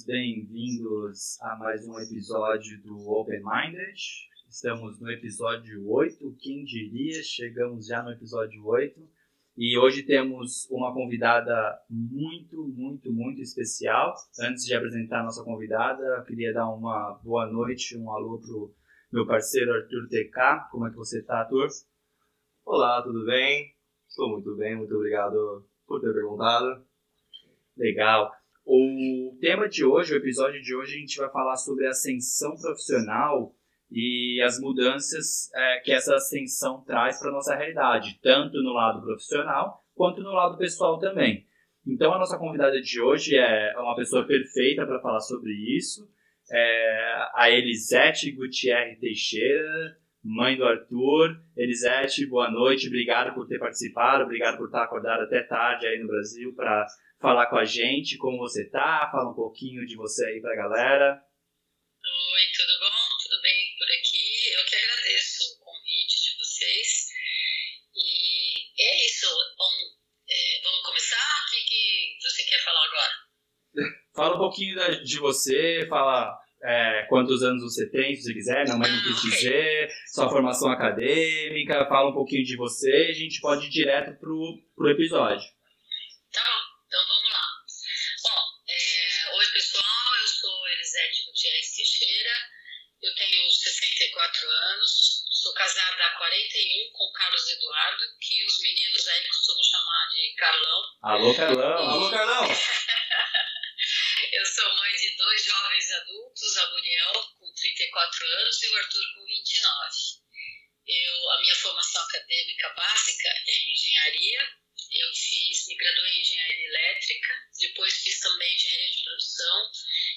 todos bem-vindos a mais um episódio do Open Minded. Estamos no episódio 8, quem diria, chegamos já no episódio 8. E hoje temos uma convidada muito, muito, muito especial. Antes de apresentar a nossa convidada, eu queria dar uma boa noite, um alô pro meu parceiro Arthur TK. Como é que você está, Arthur? Olá, tudo bem? Estou muito bem, muito obrigado por ter perguntado. Legal. O tema de hoje, o episódio de hoje, a gente vai falar sobre ascensão profissional e as mudanças é, que essa ascensão traz para a nossa realidade, tanto no lado profissional quanto no lado pessoal também. Então, a nossa convidada de hoje é uma pessoa perfeita para falar sobre isso, é a Elisete Gutierrez Teixeira, mãe do Arthur. Elisete, boa noite, obrigado por ter participado, obrigado por estar acordada até tarde aí no Brasil para falar com a gente, como você tá, fala um pouquinho de você aí pra galera. Oi, tudo bom? Tudo bem por aqui? Eu que agradeço o convite de vocês. E é isso. Bom, é, vamos começar? O que, que você quer falar agora? fala um pouquinho de você, fala é, quantos anos você tem, se você quiser, minha mãe não quis ah, dizer, sua formação acadêmica, fala um pouquinho de você a gente pode ir direto pro, pro episódio. Tá bom. Então vamos lá. Bom, é, oi pessoal, eu sou Elisete Gutierrez Teixeira, eu tenho 64 anos, sou casada há 41 com Carlos Eduardo, que os meninos aí costumam chamar de Carlão. Alô, Carlão! E... Alô, Carlão! eu sou mãe de dois jovens adultos, a Muriel com 34 anos e o Arthur com 29. Eu, a minha formação acadêmica básica é em engenharia eu fiz, me graduei em engenharia elétrica, depois fiz também engenharia de produção,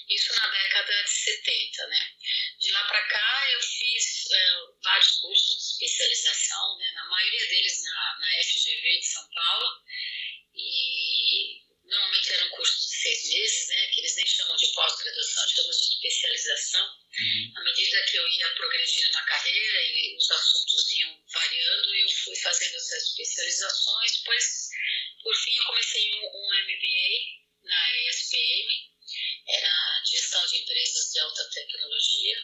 isso na década de 70, né? De lá para cá eu fiz é, vários cursos de especialização, né? Na maioria deles na, na FGV de São Paulo, e normalmente eram cursos de seis meses, né? Que eles nem chamam de pós-graduação, chamam de especialização. Uhum. À medida que eu ia progredindo na carreira e os assuntos iam variando, eu fui fazendo essas especializações. Depois, por fim, eu comecei um, um MBA na ESPM, era gestão de empresas de alta tecnologia,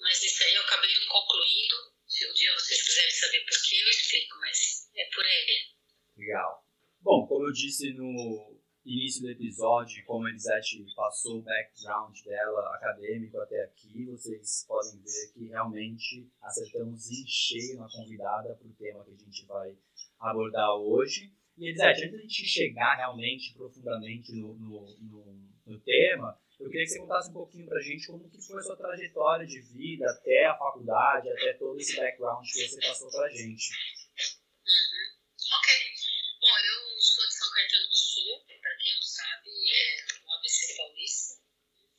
mas isso aí eu acabei não concluindo. Se um dia vocês quiserem saber por que, eu explico, mas é por aí. Legal. Bom, como eu disse no, início do episódio, como a Elisete passou o background dela acadêmico até aqui, vocês podem ver que realmente acertamos em cheio na convidada para o tema que a gente vai abordar hoje. E Elisete, antes de a gente chegar realmente profundamente no, no, no, no tema, eu queria que você contasse um pouquinho para a gente como que foi a sua trajetória de vida até a faculdade, até todo esse background que você passou para a gente. Uhum. Ok. Bom, eu sou de São Caetano do Sul, para quem não sabe, é no ABC Paulista,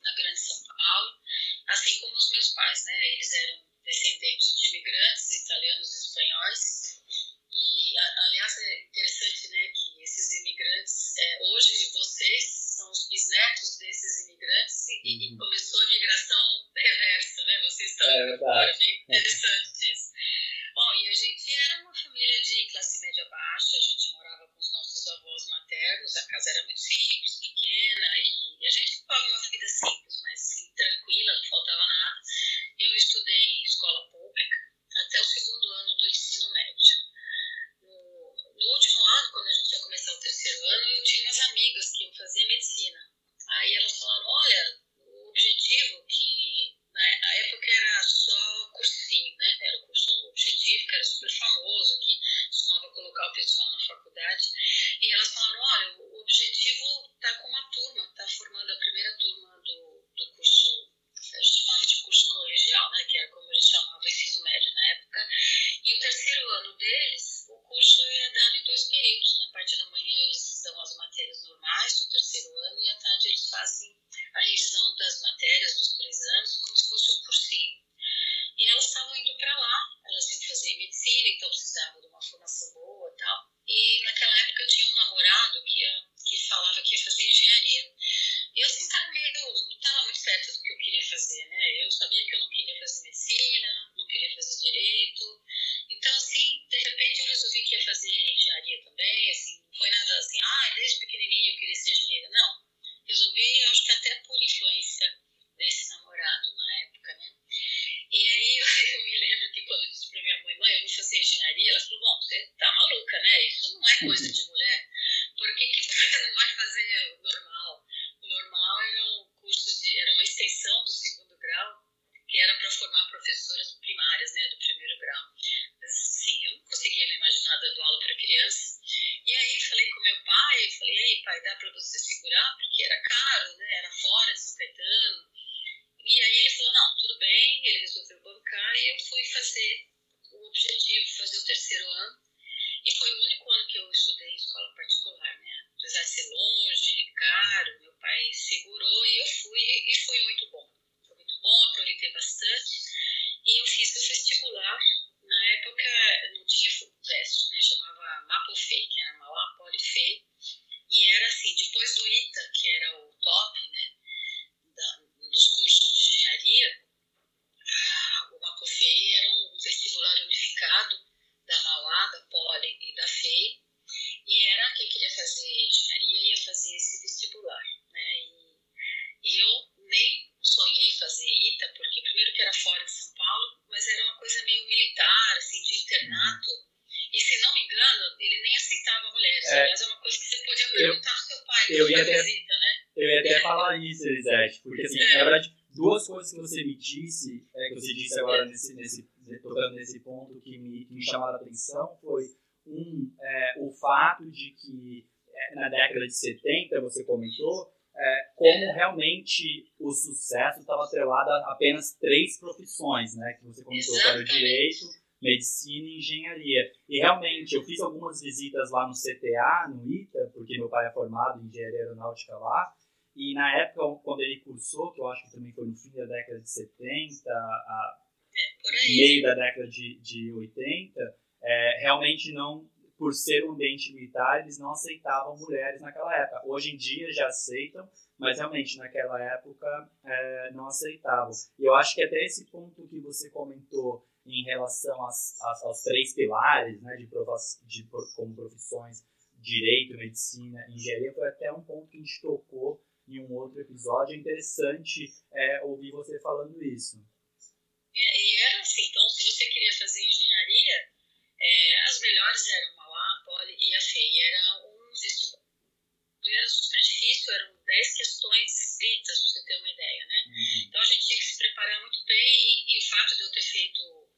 na Grande São Paulo, assim como os meus pais, né? Eles eram descendentes de imigrantes italianos e espanhóis. E, aliás, é interessante, né, que esses imigrantes, é, hoje vocês são os bisnetos desses imigrantes e, e uhum. começou a migração reversa, né? Vocês estão é verdade. bem interessante isso. Bom, e a gente era uma família de classe média e eu fui fazer o objetivo, fazer o terceiro ano. E foi o único ano que eu estudei em escola particular, né? Apesar de ser longe, caro, meu pai segurou e eu fui e foi muito bom. Foi muito bom, aproveitei bastante. E eu fiz o vestibular. Na época não tinha FUVEST, né? Chamava Mapofei, que era Mauá Polifei. E era assim, depois do ITA, que era o top, né? Da, dos cursos de engenharia, a, o Mapofei era um vestibular unificado da Mauá, da Poli e da FEI, e era quem queria fazer engenharia ia fazer esse vestibular, né? E, e eu nem sonhei fazer ITA, porque primeiro que era fora de São Paulo, mas era uma coisa meio militar, assim, de internato, e se não me engano, ele nem aceitava mulheres, É. aliás, é uma coisa que você podia perguntar pro seu pai, eu que ia foi até- visita, né? Eu ia até falar isso, Elisete, porque assim, É. na verdade, duas coisas que você me disse, é, que você disse agora nesse, nesse, tocando nesse ponto que me, que me chamaram a atenção foi um, é, o fato de que é, na década de 70, você comentou, é, como realmente o sucesso estava atrelado a apenas três profissões, né? Que você comentou, que era o direito, medicina e engenharia. E realmente, eu fiz algumas visitas lá no CTA, no ITA, porque meu pai é formado em engenharia aeronáutica lá, e na época, quando ele cursou, que eu acho que também foi no fim da década de 70, a aí. meio da década de, de 80, é, realmente não, por ser um ambiente militar, eles não aceitavam mulheres naquela época. Hoje em dia já aceitam, mas realmente naquela época é, não aceitavam. E eu acho que até esse ponto que você comentou em relação às, às, aos três pilares né, de, de como profissões, direito, medicina, engenharia, foi até um ponto que a gente tocou em um outro episódio. É interessante é, ouvir você falando isso. É, e era assim, então se você queria fazer engenharia, é, as melhores eram a Poli e a FEI. Era um. Era super difícil, eram 10 questões escritas, pra você ter uma ideia, né? Então a gente tinha que se preparar muito bem e, e o fato de eu ter feito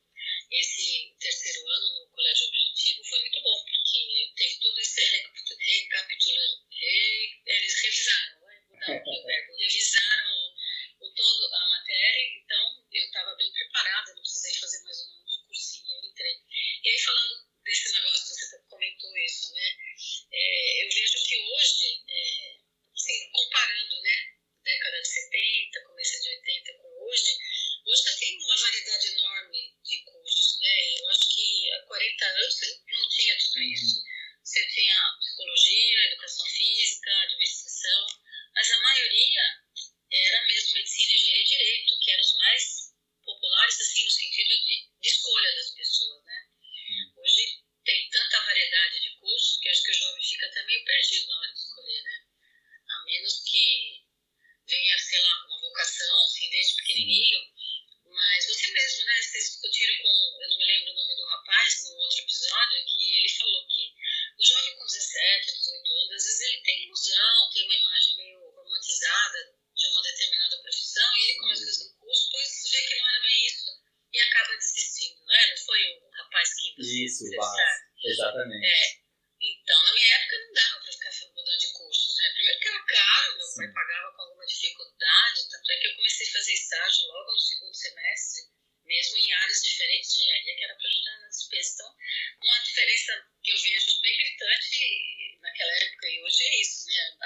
esse terceiro ano no colégio objetivo foi muito bom, porque teve todo esse recapitulando, re, eles revisaram, mudar aqui o verbo, revisaram o, o todo a matéria, então eu estava bem preparada, não precisei fazer mais um ano de cursinho, eu entrei. E aí falando desse negócio, você comentou isso, né? É, eu vejo que hoje, é, assim, comparando, né, década de 70, começo de 80 com hoje, hoje já tem uma variedade enorme de cursos, né? Eu acho que há 40 anos não tinha tudo isso. Você tinha psicologia, educação física, administração, mas a maioria era mesmo medicina, engenharia e direito, que eram os mais populares, assim, no sentido de, de escolha das pessoas, né? Hoje tem tanta variedade de cursos que acho que o jovem fica até meio perdido na hora de escolher, né? A menos que venha, sei lá, uma vocação, assim, desde pequenininho. Mas você mesmo, né? Vocês discutiram com, eu não me lembro o nome do rapaz, num outro episódio, que ele falou que o jovem com 17, 18 anos, às vezes ele tem ilusão, tem uma imagem meio romantizada de uma determinada profissão e ele começa a fazer um curso, depois vê que não era bem isso e acaba desistindo, não é? Não foi o rapaz que você Isso, entrevistaram? Vaz. Exatamente. É. Então, na minha época não dava para ficar mudando de curso, né? Primeiro que era caro, meu pai Sim. pagava com alguma dificuldade, tanto é que eu comecei a fazer estágio logo no segundo semestre, mesmo em áreas diferentes de engenharia, que era para ajudar nas despesas. Então, uma diferença que eu vejo bem gritante naquela época e hoje é isso, né?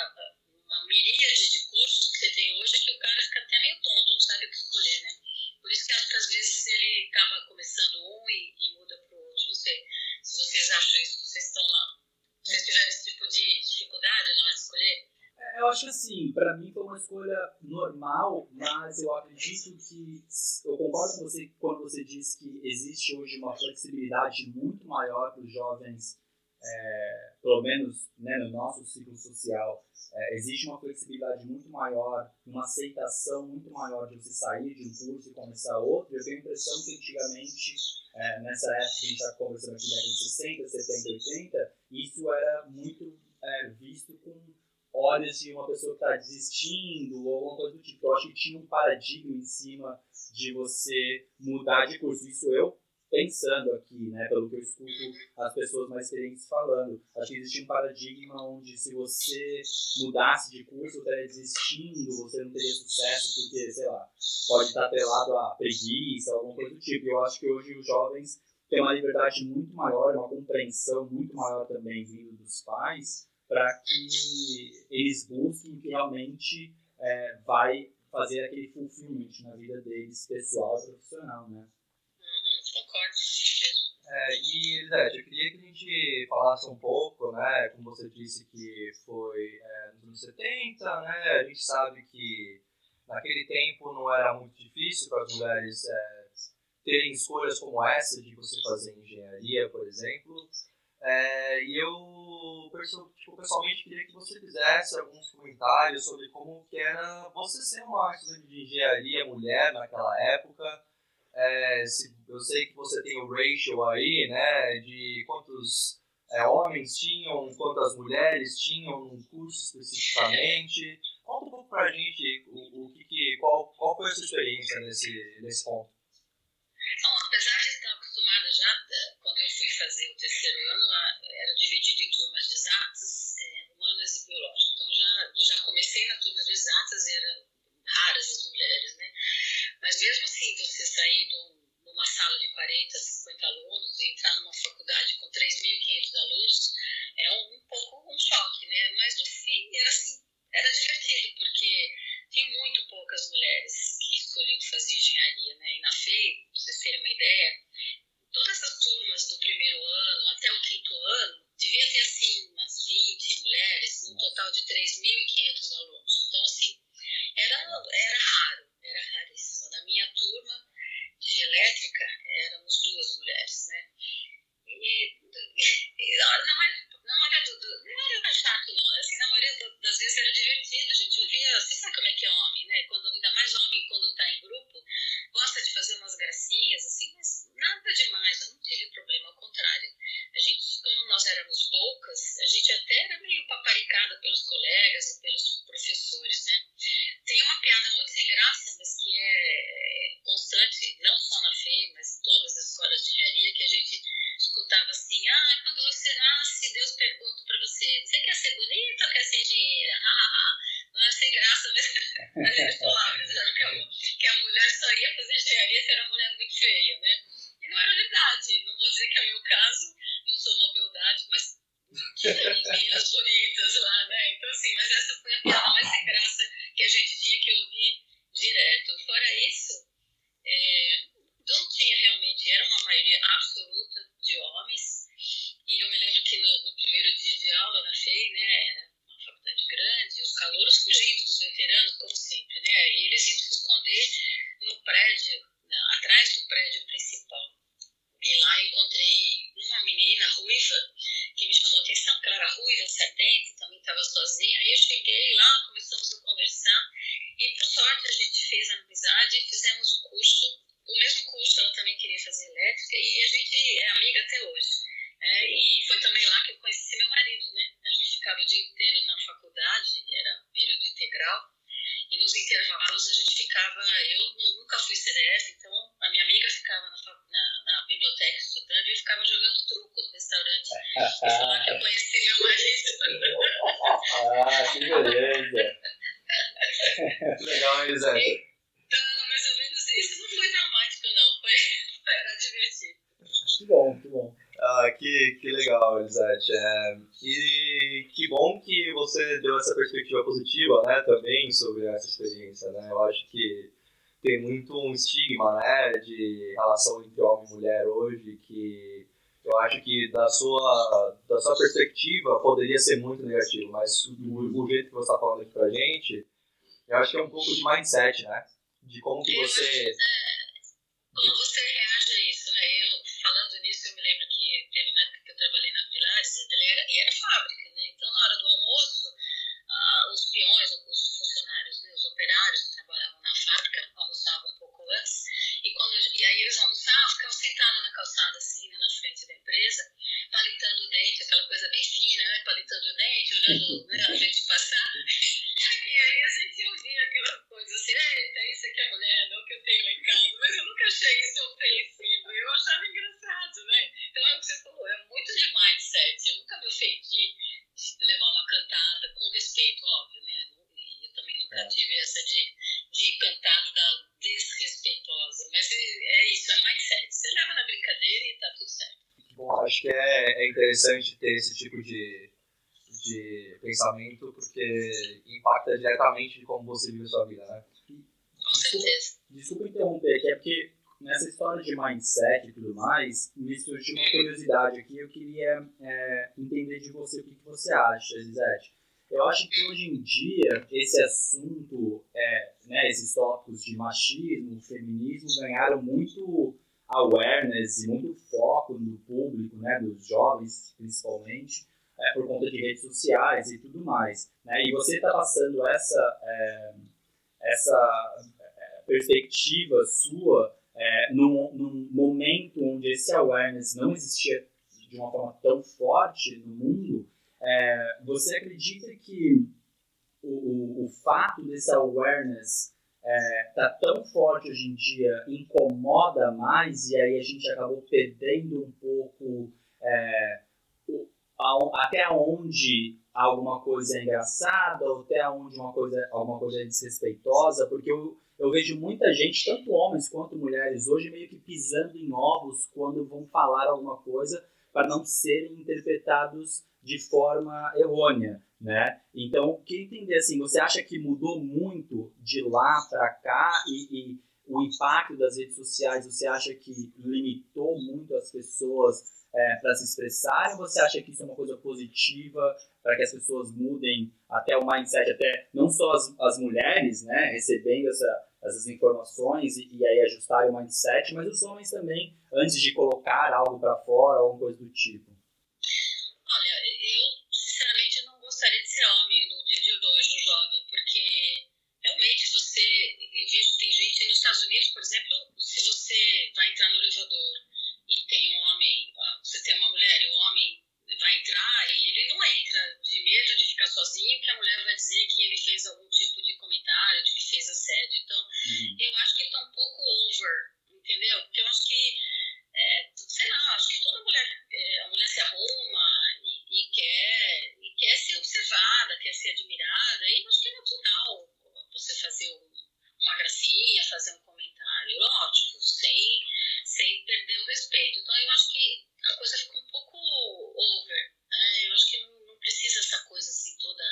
Uma miríade de cursos que você tem hoje que o cara fica até meio tonto, não sabe o que escolher, né? Por isso que acho que às vezes ele acaba começando um e, e muda para o outro. Não sei se vocês acham isso, vocês estão lá. Vocês tiveram esse tipo de dificuldade na hora de escolher? É, Eu acho que assim, pra mim foi uma escolha normal, mas eu acredito que eu concordo com você quando você diz que existe hoje uma flexibilidade muito maior para os jovens é, pelo menos né, no nosso ciclo social, é, existe uma flexibilidade muito maior, uma aceitação muito maior de você sair de um curso e começar outro. Eu tenho a impressão que antigamente, é, nessa época que a gente está conversando aqui, década de 60, 70, 80, isso era muito é, visto com olhos de uma pessoa que está desistindo ou alguma coisa do tipo. Eu acho que tinha um paradigma em cima de você mudar de curso. Isso eu pensando aqui, né, pelo que eu escuto as pessoas mais experientes falando. Acho que existe um paradigma onde se você mudasse de curso, estaria desistindo, você não teria sucesso porque, sei lá, pode estar atrelado a preguiça, alguma coisa do tipo. Eu acho que hoje os jovens têm uma liberdade muito maior, uma compreensão muito maior também vindo dos pais, para que eles busquem que realmente é, vai fazer aquele fulfillment na vida deles, pessoal e profissional, né? É, e, Elisete, eu queria que a gente falasse um pouco, né, como você disse que foi é, nos anos 70, né, a gente sabe que naquele tempo não era muito difícil para as mulheres é, terem escolhas como essa de você fazer engenharia, por exemplo. É, e eu tipo, pessoalmente queria que você fizesse alguns comentários sobre como que era você ser uma estudante de engenharia mulher naquela época, é, se, eu sei que você tem o ratio aí, né, de quantos é, homens tinham, quantas mulheres tinham num curso especificamente. Conta um pouco pra gente o, o que, que, qual, qual foi a sua experiência nesse, nesse ponto. Bom, apesar de estar acostumada já, eh, quando eu fui fazer o terceiro ano, era dividido em turmas de exatas, é, humanas e biológicas. Então já, já comecei na turma de exatas, eram raras as mulheres, né? Mas mesmo assim, você sair de uma sala de 40, 50 alunos e entrar numa faculdade com 3.500 alunos é um, um pouco um choque, né? Mas no fim era assim, era divertido, porque tem muito poucas mulheres que escolhiam fazer engenharia, né? E na FEI, pra vocês terem uma ideia, todas as turmas do primeiro ano até o quinto ano, devia ter assim 20 mulheres, num total de 3.500 alunos. Então, assim, era, era raro, era raríssimo. Na minha turma de elétrica éramos duas mulheres, né? E, e na, na, na maioria do, do, não era chato não, assim, na maioria do, das vezes era divertido, a gente ouvia, você sabe como é que é homem, né? Quando, ainda mais homem quando está em grupo, gosta de fazer umas gracinhas, assim, mas nada demais, eu não tive problema, ao contrário. A gente, como nós éramos poucas, a gente até era meio paparicada pelos colegas e pelos professores, né? Tem uma piada muito sem graça, mas que é constante, não só na FEI, mas em todas as escolas de engenharia, que a gente escutava assim: ah, quando você nasce, Deus pergunta para você: você quer ser bonita ou quer ser engenheira? Não é sem graça, mas, mas eles falavam que a, que a mulher só ia fazer engenharia se era uma mulher muito feia, né? E não era verdade. Não vou dizer que é o meu caso, sou beldade, mas meninas bonitas lá, né? Então, assim, mas essa foi a piada relação entre homem e mulher hoje que eu acho que da sua, da sua perspectiva poderia ser muito negativo, mas do jeito que você está falando aqui a gente, eu acho que é um pouco de mindset, né? De como que você... É. Como você reage a isso, né? Eu, falando nisso, eu me lembro que teve uma época que eu trabalhei na Pilares e era, fábrica, né? Então, na hora do almoço, ah, os peões, os funcionários, né, os operários que trabalhavam na fábrica almoçavam um pouco antes aí eles almoçavam, ficavam sentados na calçada, assim, né, na frente da empresa, palitando o dente, aquela coisa bem fina, né? Palitando o dente, olhando né, a gente passar. E aí a gente ouvia aquela coisa assim, eita, isso aqui é mulher, não que eu tenho lá em casa. Mas eu nunca achei isso ofensivo, eu achava engraçado, né? Então é o que você falou, é muito de mindset. Eu nunca me ofendi de levar uma cantada com respeito, óbvio, né? Eu também nunca é. tive essa de, de cantada desrespeitosa. Mas é, é isso, é mindset. Você leva na brincadeira e tá tudo certo. Bom, acho que é, é interessante ter esse tipo de, de pensamento, porque impacta diretamente de como você vive a sua vida, né? Com certeza. Desculpa interromper aqui, é porque nessa história de mindset e tudo mais, me surgiu uma curiosidade aqui. Eu queria é, entender de você o que, que você acha, Elisete. Eu acho que hoje em dia esse assunto, é, né, esses tópicos de machismo, feminismo ganharam muito awareness e muito foco no público, né, dos jovens principalmente, é, por conta de redes sociais e tudo mais. Né? E você está passando essa, é, essa é, perspectiva sua é, num, num, momento onde esse awareness não existia de uma forma tão forte no mundo, é, você acredita que o, o, o fato desse awareness é, tá tão forte hoje em dia, incomoda mais e aí a gente acabou perdendo um pouco é, o, a, até onde alguma coisa é engraçada ou até onde uma coisa, alguma coisa é desrespeitosa, porque eu, eu vejo muita gente, tanto homens quanto mulheres, hoje meio que pisando em ovos quando vão falar alguma coisa para não serem interpretados de forma errônea, né? Então, queria entender assim, você acha que mudou muito de lá para cá e, e, o impacto das redes sociais, você acha que limitou muito as pessoas é, para se expressarem? Você acha que isso é uma coisa positiva para que as pessoas mudem até o mindset, até não só as, as mulheres, né, recebendo essa, essas informações e, e, aí ajustarem o mindset, mas os homens também, antes de colocar algo para fora, alguma coisa do tipo? Unidos, por exemplo, se você vai entrar no elevador e tem um homem, você tem uma mulher e o homem vai entrar e ele não entra de medo de ficar sozinho, que a mulher vai dizer que ele fez algum tipo de comentário, de que fez assédio. Então, uhum. eu acho que está um pouco over, entendeu? Porque eu acho que, é, sei lá, acho que toda mulher, é, a mulher se arruma e, e, quer, e quer ser observada, quer ser admirada, e eu acho que é natural você fazer um uma gracinha, fazer um lógico, sem, sem perder o respeito. Então eu acho que a coisa ficou um pouco over, né? Eu acho que não, não precisa essa coisa assim toda,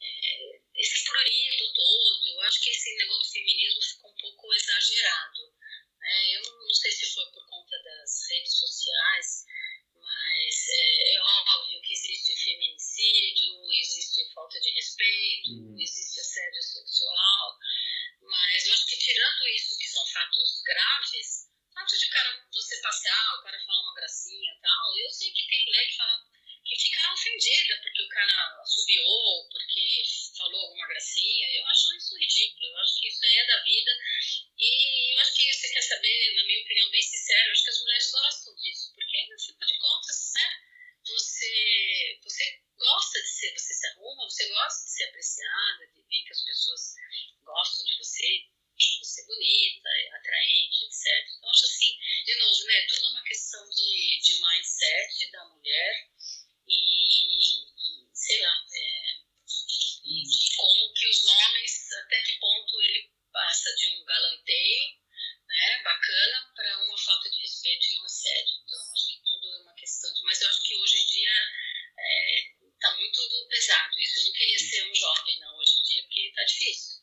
é, esse prurito todo. Eu acho que esse negócio do feminismo ficou um pouco exagerado. Né? Eu não, não sei se foi por conta das redes sociais, mas é, é, óbvio que existe feminicídio, existe falta de respeito, uhum. existe assédio sexual. Mas eu acho que tirando isso, que são fatos graves, fato de cara você passear, o cara falar uma gracinha e tal, eu sei que tem mulher que fala que fica ofendida porque o cara subiu, porque falou alguma gracinha. Eu acho isso ridículo. Eu acho que isso aí é da vida. E eu acho que você quer saber, na minha opinião, bem sincero, eu acho que as mulheres gostam disso. Porque, fim de contas, né, você, você gosta de ser, você se arruma, você gosta de ser apreciada, de ver que as pessoas gostam de você, de você bonita, atraente, etc. Então, acho assim, de novo, né, tudo é uma questão de, de mindset da mulher e, e sei lá, é, e de como que os homens, até que ponto ele passa de um galanteio, né, bacana, para uma falta de respeito e um assédio. Então, acho que tudo é uma questão de... Mas eu acho que hoje em dia está é, muito pesado isso. Eu não queria ser um jovem, não, hoje em dia, porque está difícil.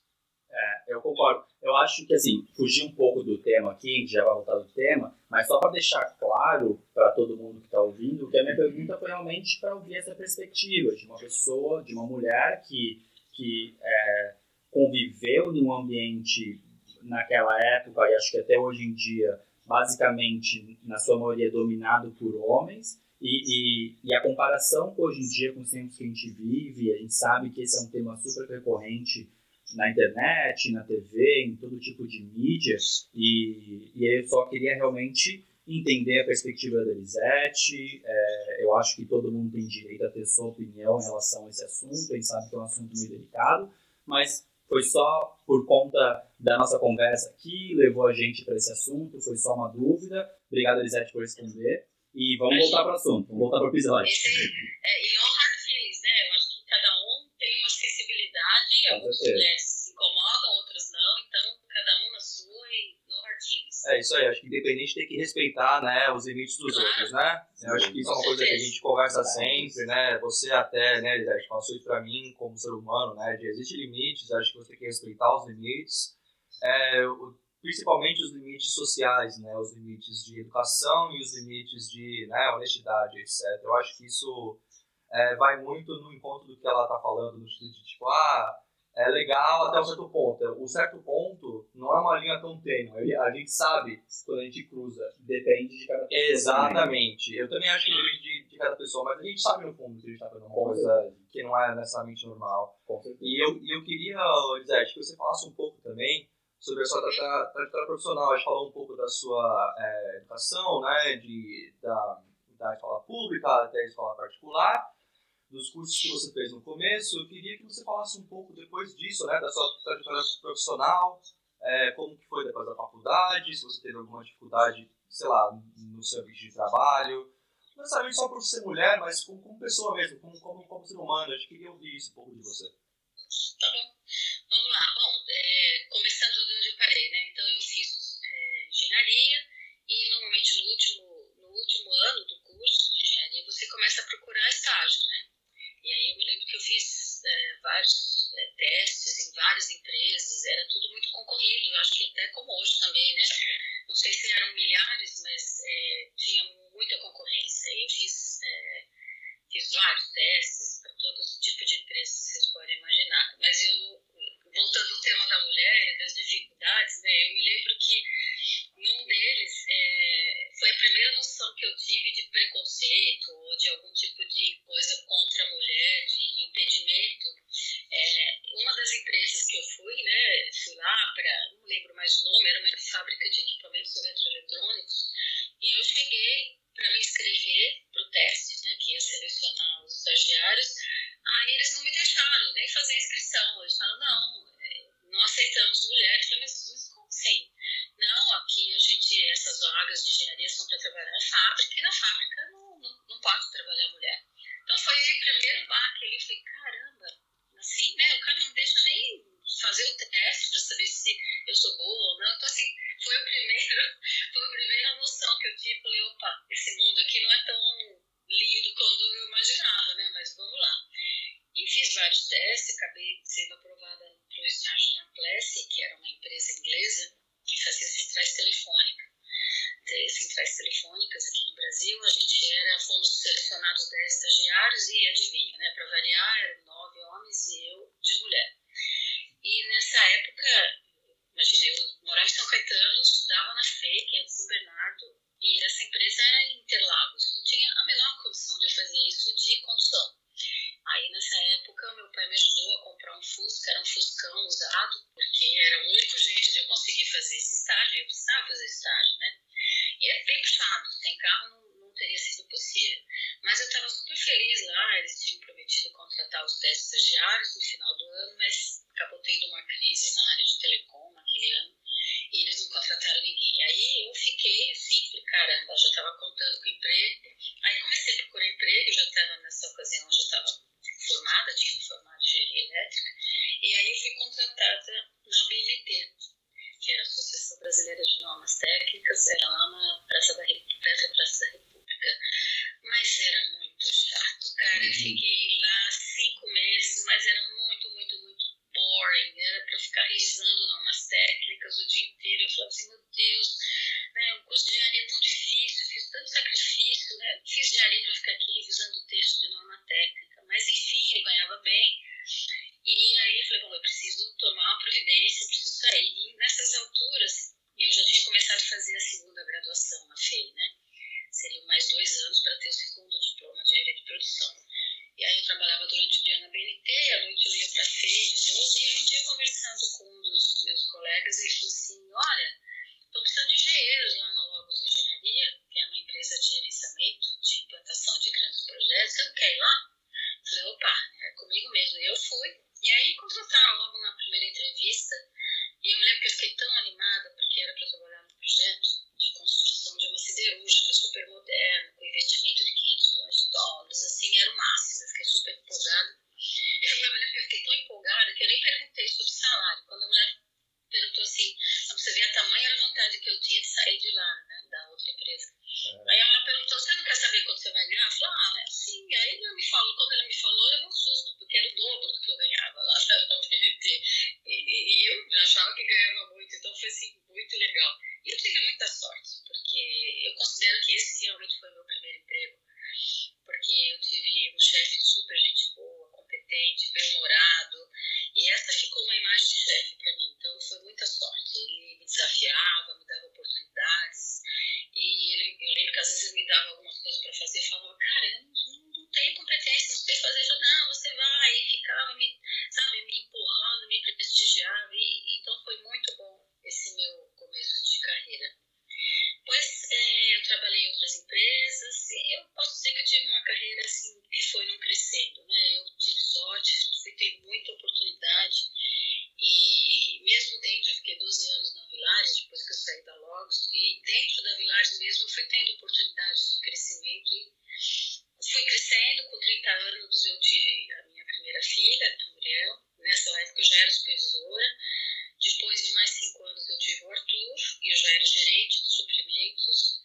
É, eu concordo. Eu acho que, assim, fugir um pouco do tema aqui, já vai voltar do tema, mas só para deixar claro para todo mundo que está ouvindo, que a minha pergunta foi realmente para ouvir essa perspectiva de uma pessoa, de uma mulher que, que é, conviveu num ambiente naquela época, e acho que até hoje em dia, basicamente, na sua maioria, dominado por homens, e, e, e, a comparação com hoje em dia, com os tempos que a gente vive, a gente sabe que esse é um tema super recorrente na internet, na TV, em todo tipo de mídia, e, e eu só queria realmente entender a perspectiva da Elisete. É, eu acho que todo mundo tem direito a ter sua opinião em relação a esse assunto, a gente sabe que é um assunto muito delicado, mas foi só por conta da nossa conversa aqui, levou a gente para esse assunto, foi só uma dúvida. Obrigado, Elisete, por responder. E vamos voltar para o assunto, vamos voltar para o episódio. É, e no hard feelings, né? Eu acho que cada um tem uma sensibilidade, algumas mulheres se incomodam, outras não, então cada um na sua e no hard feelings. É isso aí, acho que independente tem que respeitar né, os limites dos outros, né? Eu acho que isso é uma coisa que a gente conversa sempre, né? Você até, né, Elisete, passou isso para mim como ser humano, né? De existem limites, acho que você tem que respeitar os limites. É, o, principalmente os limites sociais, né, os limites de educação e os limites de né, honestidade, etc. Eu acho que isso é, vai muito no encontro do que ela está falando, no sentido de tipo, ah, é legal até um certo ponto. O certo ponto não é uma linha tão tênue. A gente sabe quando a gente cruza. Depende de cada pessoa. Exatamente. Eu também acho que depende de, de, cada pessoa, mas a gente sabe no fundo que a gente está fazendo uma coisa que não é necessariamente normal. E eu, e eu queria, Elisete, que você falasse um pouco também sobre a sua trajetória profissional. A gente falou um pouco da sua é, educação, né, de, da, da escola pública até a escola particular, dos cursos que você fez no começo. Eu queria que você falasse um pouco depois disso, né, da sua trajetória profissional, é, como que foi depois da faculdade, se você teve alguma dificuldade, sei lá, no seu ambiente de trabalho. Não necessariamente só por ser mulher, mas como, como pessoa mesmo, como, como, como ser humano. Gente queria ouvir isso um pouco de você. Tá bom. Vamos lá. Bom, é, começando parei, né? Então eu fiz é, engenharia e normalmente no último, no último ano do curso de engenharia você começa a procurar estágio, né? E aí eu me lembro que eu fiz é, vários é, testes em várias empresas, era tudo muito concorrido, eu acho que até como hoje também, né? Não sei se eram milhares, mas é, tinha muita concorrência. Eu fiz, é, fiz vários testes para todo tipo de empresas que vocês podem imaginar. Mas eu voltando ao tema da mulher e das dificuldades, né, eu me lembro que um deles é, foi a primeira noção que eu tive de preconceito ou de algum tipo de coisa contra a mulher, de impedimento. É, uma das empresas que eu fui, né, fui lá para, não lembro mais o nome, era uma fábrica de equipamentos eletroeletrônicos, e eu cheguei para me inscrever para o teste, né, que ia selecionar os estagiários, aí eles não me deixaram nem fazer a inscrição, eles falaram, não aceitamos mulheres. Falei, mas, mas como assim? Não, aqui a gente, essas vagas de engenharia são para trabalhar na fábrica, e na fábrica da Vilares mesmo fui tendo oportunidades de crescimento e fui crescendo. Com 30 anos eu tive a minha primeira filha, a Muriel. Nessa época eu já era supervisora. Depois de mais cinco anos eu tive o Arthur e eu já era gerente de suprimentos.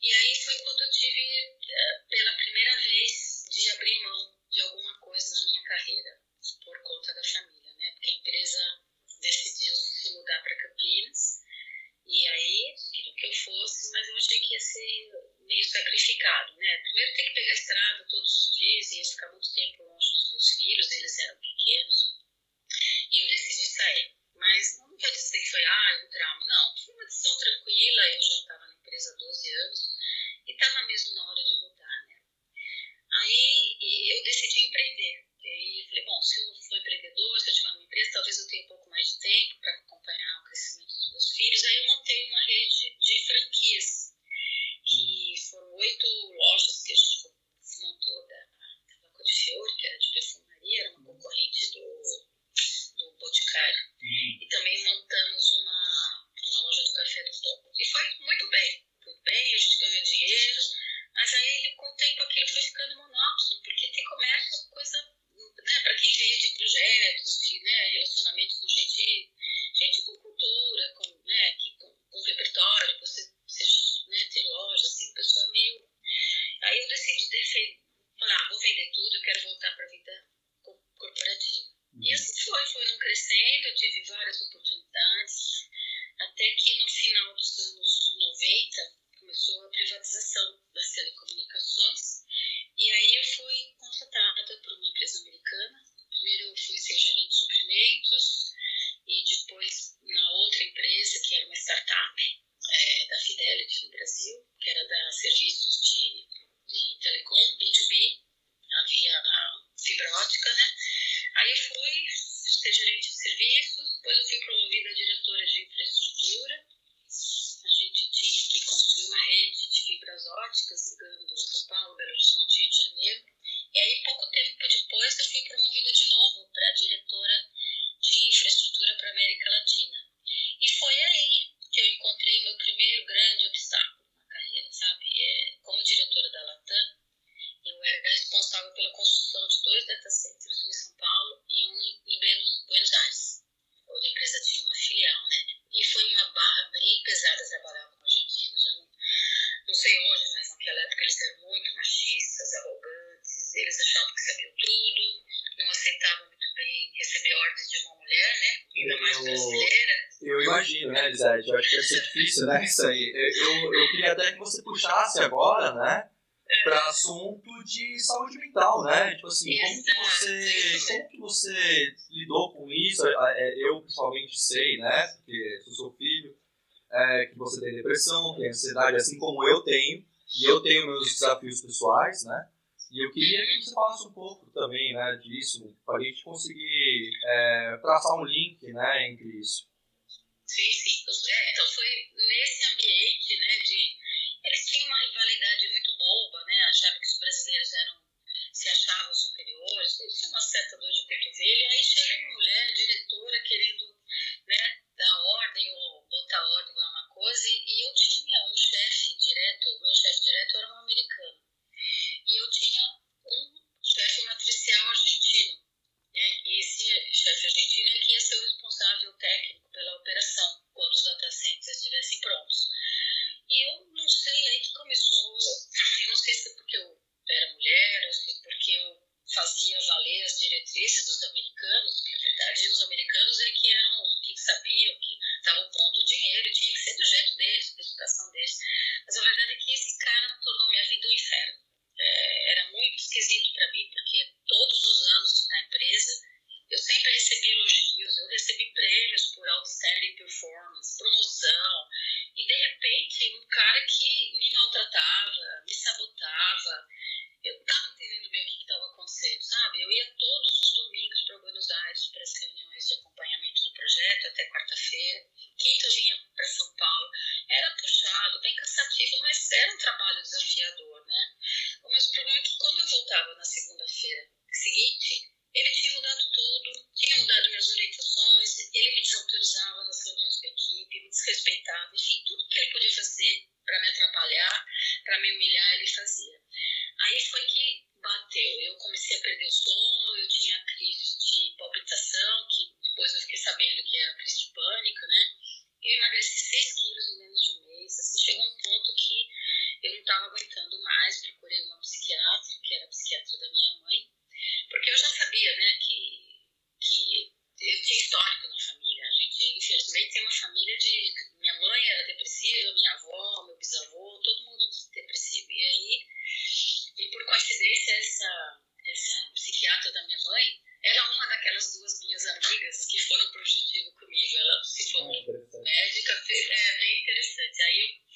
E aí foi quando eu tive, eh, pela primeira vez, de abrir mão de alguma coisa na minha carreira, por conta da família, né? Porque a empresa decidiu se mudar para Campinas. E aí, que eu fosse, mas eu achei que ia ser meio sacrificado, né? Primeiro ter que pegar a estrada todos os dias, ia ficar muito tempo longe dos meus filhos, eles eram pequenos. E eu decidi sair. Mas não vou dizer que foi, ah, um trauma. Não, foi uma decisão tranquila. Eu já estava na empresa há 12 anos e estava mesmo na hora de mudar, né? Aí eu decidi empreender. E aí falei, bom, se eu for empreendedor, se eu tiver uma empresa, talvez eu tenha um pouco mais de tempo para acompanhar o crescimento dos meus filhos. Aí eu montei uma rede de franquias, que foram oito lojas que a gente montou da, de Fiore, que era de perfumaria, era uma concorrente do do Boticário. Uhum. E também montamos uma, uma loja do Café do Topo. E foi muito bem. Foi bem, a gente ganhou dinheiro. Mas aí, com o tempo, aquilo foi ficando monótono, porque tem comércio coisa, né, para quem veio de projetos, de né, relacionamento com gente difícil, né? Isso aí. Eu, eu, queria até que você puxasse agora, né? Para assunto de saúde mental, né? Tipo assim, como que você, como que você lidou com isso? É, é, eu pessoalmente sei, né? Porque sou seu filho, é, que você tem depressão, tem ansiedade, assim como eu tenho. E eu tenho meus desafios pessoais, né? E eu queria que você falasse um pouco também, né? Disso, para a gente conseguir é, traçar um link, né? Entre isso. E aí eu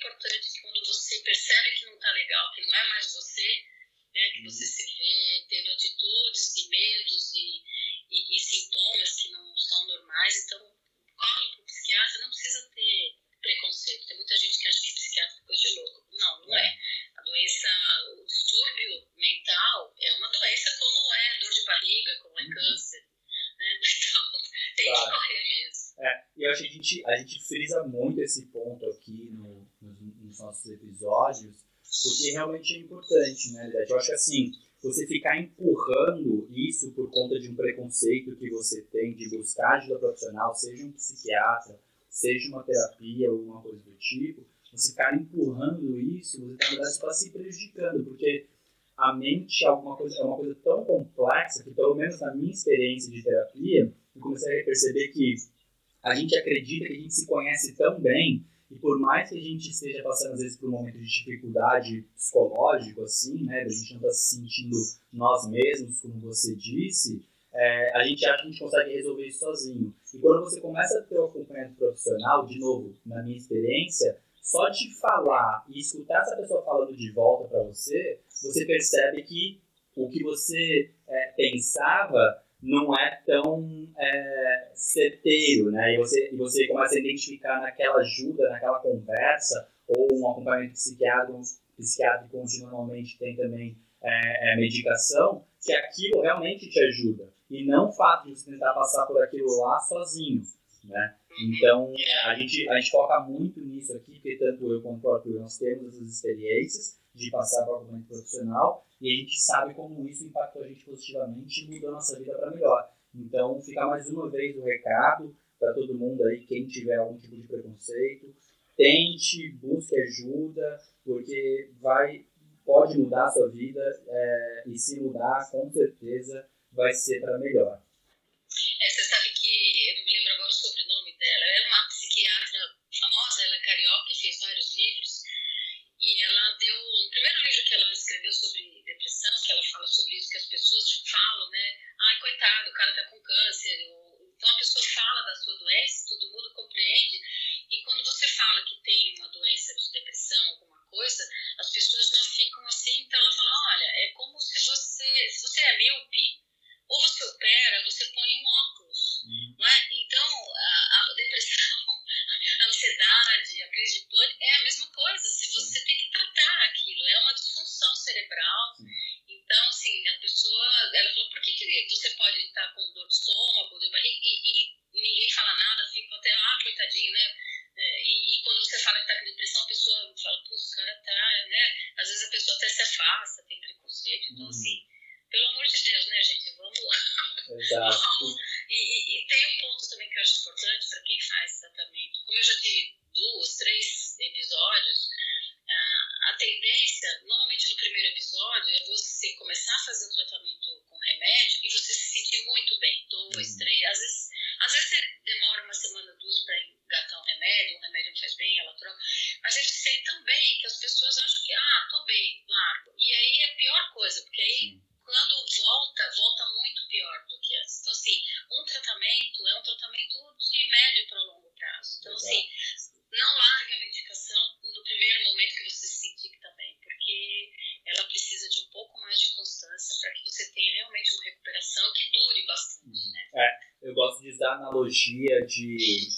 importante é que quando você percebe que não está legal, que não é mais você, né, que você uhum. se vê tendo atitudes e medos e, e, e sintomas que não são normais, então gente, a gente frisa muito esse ponto aqui no, nos, nos, nossos episódios, porque realmente é importante, né, Eu acho que assim, você ficar empurrando isso por conta de um preconceito que você tem de buscar ajuda profissional, seja um psiquiatra, seja uma terapia ou uma coisa do tipo, você ficar empurrando isso, você está se prejudicando, porque a mente é uma coisa, é uma coisa tão complexa que, pelo menos na minha experiência de terapia, eu comecei a perceber que a gente acredita que a gente se conhece tão bem e por mais que a gente esteja passando, às vezes, por um momento de dificuldade psicológico, assim, né, a gente não está se sentindo nós mesmos, como você disse, é, a gente acha que a gente consegue resolver isso sozinho. E quando você começa a ter um acompanhamento profissional, de novo, na minha experiência, só de falar e escutar essa pessoa falando de volta para você, você percebe que o que você é, pensava não é tão é, certeiro, né? E você, e você começa a identificar naquela ajuda, naquela conversa, ou um acompanhamento psiquiátrico, psiquiátrico onde normalmente tem também é, é, medicação, que aquilo realmente te ajuda. E não o fato de você tentar passar por aquilo lá sozinho, né? Então, a gente, a gente foca muito nisso aqui, porque tanto eu quanto o Arthur, nós temos essas experiências de passar para o acompanhamento profissional, e a gente sabe como isso impactou a gente positivamente e mudou a nossa vida para melhor. Então, fica mais uma vez o recado para todo mundo aí, quem tiver algum tipo de preconceito, tente, busque ajuda, porque vai, pode mudar a sua vida é, e se mudar, com certeza vai ser para melhor. É, você sabe que, eu não me lembro agora o sobrenome dela, é uma psiquiatra famosa, ela é carioca, fez vários livros, e ela deu, o primeiro livro que ela escreveu sobre depressão, que ela fala sobre isso, que as pessoas falam, né? Ai, coitado, o cara tá com câncer. Ou, então a pessoa fala da sua doença, todo mundo compreende. E quando você fala que tem uma doença de depressão, alguma coisa, as pessoas já ficam assim, então ela fala, olha, é como se você, se você é míope, ou você opera, você põe um óculos, uhum. não é? Então, a, a depressão a ansiedade, a crise de pânico, é a mesma coisa. Se você tem que tratar aquilo, é uma disfunção cerebral. Então, assim, a pessoa, ela falou, por que, que você pode estar com dor de estômago, dor de barriga, e, e, ninguém fala nada, fica até, ah, coitadinho, né? É, e, e, quando você fala que tá com depressão, a pessoa fala, pô, o cara tá, né? Às vezes a pessoa até se afasta, tem preconceito. Então, uhum. assim, pelo amor de Deus, né, gente? Vamos. Exato. vamos. E, e, e, tem um ponto também que eu acho importante para quem faz tratamento. Como eu já tive duas, três episódios, a tendência, normalmente no primeiro episódio, é você começar a fazer o tratamento com remédio e você se sentir muito bem. Dois, uhum. três. Às vezes, às vezes você demora uma semana, duas para engatar um remédio, um remédio não faz bem, ela troca. Mas ele sei também que as pessoas acham que, ah, tô bem, largo. E aí é a pior coisa, porque aí. Sim quando volta, volta muito pior do que antes. Então, assim, um tratamento é um tratamento de médio para longo prazo. Então, Exato. assim, não largue a medicação no primeiro momento que você se sentir que tá bem, porque ela precisa de um pouco mais de constância para que você tenha realmente uma recuperação que dure bastante, uhum. né? É, eu gosto de usar analogia de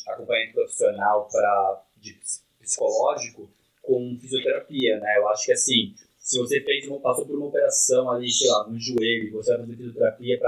acompanhamento profissional para psicológico com fisioterapia, né? Eu acho que assim, se você fez uma, passou por uma operação ali, sei lá, no joelho, você vai fazer fisioterapia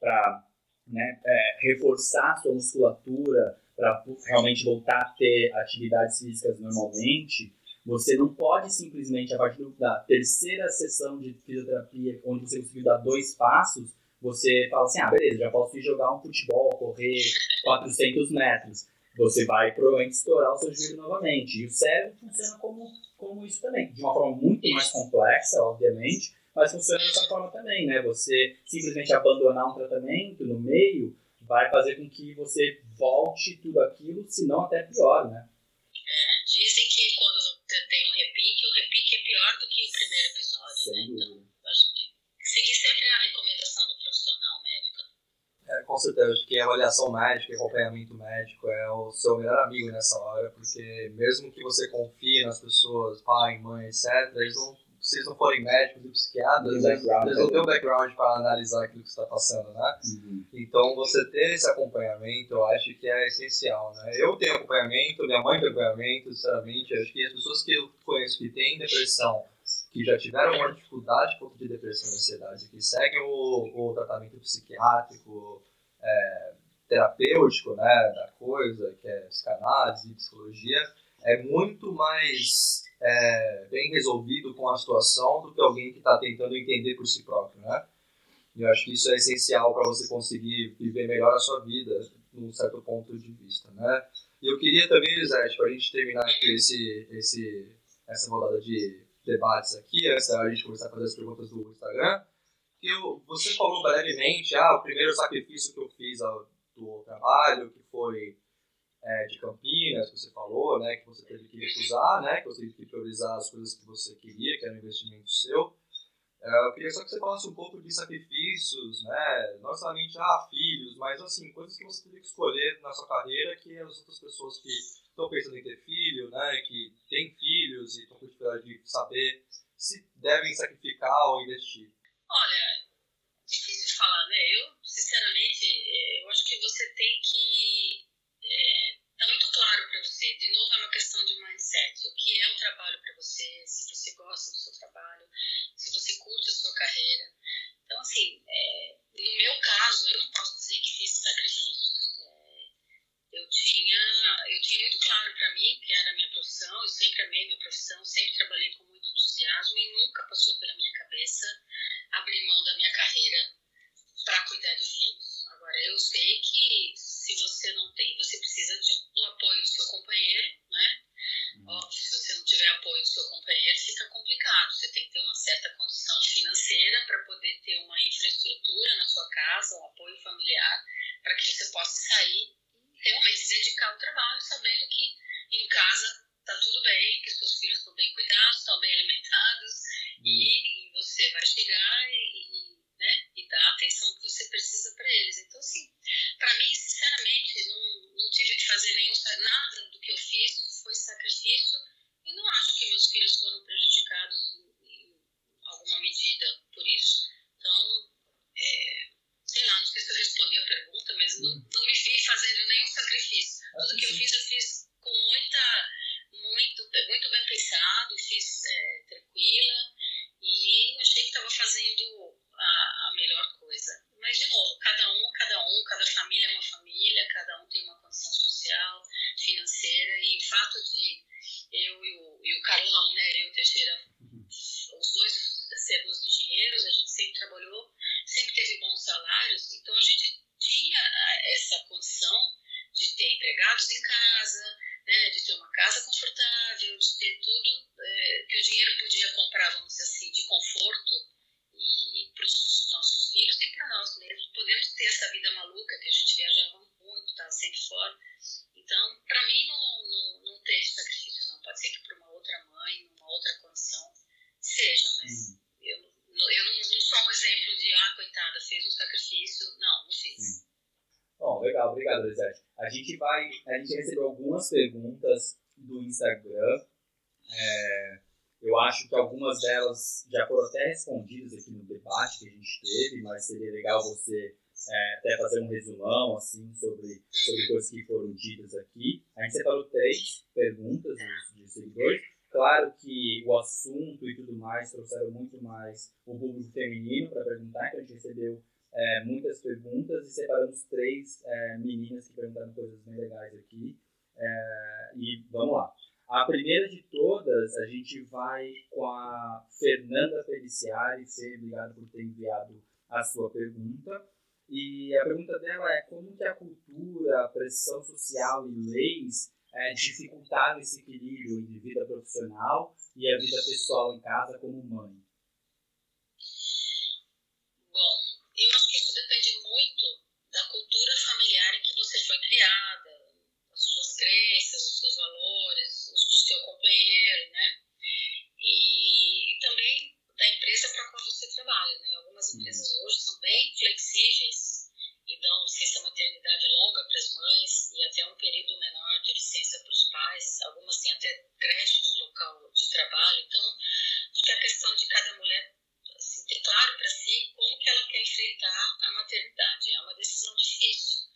para né, é, reforçar sua musculatura, para realmente voltar a ter atividades físicas normalmente, você não pode simplesmente, a partir da terceira sessão de fisioterapia, onde você conseguiu dar dois passos, você fala assim, ah, beleza, já posso ir jogar um futebol, correr 400 metros você vai provavelmente estourar o seu joelho novamente. E o cérebro funciona como, como isso também, de uma forma muito mais complexa, obviamente, mas funciona dessa forma também, né? Você simplesmente abandonar um tratamento no meio vai fazer com que você volte tudo aquilo, se não até pior, né? É, dizem que quando você tem um repique, o repique é pior do que o primeiro episódio, Sem né? Então, acho que seguir sempre a recomendação do profissional médico. É, certeza, acho que a avaliação médica, acompanhamento médico é o seu melhor amigo nessa hora, porque mesmo que você confie nas pessoas, pai, mãe, etc., eles não, se eles não forem médicos e psiquiatras, eles, eles não têm o background para analisar aquilo que está passando, né? Uhum. Então, você ter esse acompanhamento, eu acho que é essencial, né? Eu tenho acompanhamento, minha mãe tem acompanhamento, sinceramente, acho que as pessoas que eu conheço que têm depressão, que já tiveram uma dificuldade por de depressão e ansiedade, que seguem o, o tratamento psiquiátrico, é, terapêutico né, da coisa, que é psicanálise e psicologia, é muito mais é, bem resolvido com a situação do que alguém que está tentando entender por si próprio, né? E eu acho que isso é essencial para você conseguir viver melhor a sua vida, num certo ponto de vista, né? E eu queria também, Elisete, para a gente terminar aqui esse, esse, essa rodada de debates aqui, antes da gente começar a fazer as perguntas do Instagram, eu, você falou brevemente, ah, o primeiro sacrifício que eu fiz ao, do trabalho, que foi é, de Campinas, que você falou, né, que você teve que recusar, né, que você teve que priorizar as coisas que você queria, que era um investimento seu. É, eu queria só que você falasse um pouco de sacrifícios, né, não somente, ah, filhos, mas, assim, coisas que você teve que escolher na sua carreira que as outras pessoas que estão pensando em ter filho, né, que têm filhos e estão com dificuldade de saber se devem sacrificar ou investir. Olha, né? Eu, sinceramente, é, eu acho que você tem que é, tá muito claro para você. De novo, é uma questão de mindset. O que é o trabalho para você? Se você gosta do seu trabalho, se você curte a sua carreira. Então, assim, é, no meu caso, eu não posso dizer que fiz sacrifícios. É, eu tinha, eu tinha muito claro para mim que era a minha profissão. Eu sempre amei minha profissão, sempre trabalhei com muito entusiasmo e nunca passou pela minha cabeça abrir mão da minha carreira para cuidar de filhos. Agora, eu sei que se você não tem, você precisa de, do apoio do seu companheiro, né? Hum. Óbvio, se você não tiver apoio do seu companheiro, fica complicado. Você tem que ter uma certa condição financeira para poder ter uma infraestrutura na sua casa, um apoio familiar, para que você possa sair e realmente se dedicar ao trabalho, sabendo que em casa está tudo bem, que seus filhos estão bem cuidados, estão bem alimentados hum. e, e, você vai chegar e né? E dar a atenção que você precisa para eles. Então, assim, para mim, sinceramente, não, não tive que fazer nenhum, nada do que eu fiz foi sacrifício e não acho que meus filhos foram prejudicados em alguma medida por isso. Então, é, sei lá, não sei se eu respondi a pergunta, mas não, hum. não me vi fazendo nenhum sacrifício. Tudo que eu fiz, eu fiz com muita, muito, muito bem pensado, fiz é, tranquila e achei que estava fazendo a, a melhor coisa. Mas, de novo, cada um é cada um, cada família é uma família, cada um tem uma condição social, financeira, e o fato de eu e o, e o Carlão, né, eu e o Teixeira, os dois sermos engenheiros, a gente sempre trabalhou, sempre teve bons salários, então a gente tinha essa condição de ter empregados em casa, né, de ter uma casa confortável, de ter tudo é, que o dinheiro podia comprar, vamos dizer assim, de conforto e para os nossos filhos e para nós mesmos. Podemos ter essa vida maluca que a gente viajava muito, estava sempre fora. Então, para mim, não, não, não teve sacrifício, não. Pode ser que para uma outra mãe, numa outra condição, seja, mas uhum. eu, eu não, não, sou um exemplo de, ah, coitada, fez um sacrifício. Não, não fiz. Sim. Bom, legal, obrigado, Elisete. A gente vai, a gente recebeu algumas perguntas do Instagram. É, eu acho que algumas delas já foram até respondidas aqui no debate que a gente teve, mas seria legal você é, até fazer um resumão assim sobre, sobre coisas que foram ditas aqui. A gente separou três perguntas de seguidores. Claro que o assunto e tudo mais trouxeram muito mais o público feminino para perguntar, então a gente recebeu é, muitas perguntas e separamos três é, meninas que perguntaram coisas bem legais aqui. É, e vamos lá. A primeira de todas, a gente vai com a Fernanda Feliciari. Fê, obrigado por ter enviado a sua pergunta. E a pergunta dela é como que a cultura, a pressão social e leis é, dificultaram esse equilíbrio entre vida profissional e a vida pessoal em casa como mãe? Bom, eu acho que isso depende muito da cultura familiar em que você foi criada, as suas crenças, os seus valores, seu companheiro, né? E, e também da empresa para qual você trabalha, né? Algumas uhum. empresas hoje são bem flexíveis e dão licença maternidade longa para as mães e até um período menor de licença para os pais. Algumas têm até creche no local de trabalho. Então, acho que a questão de cada mulher ter claro para si como que ela quer enfrentar a maternidade. É uma decisão difícil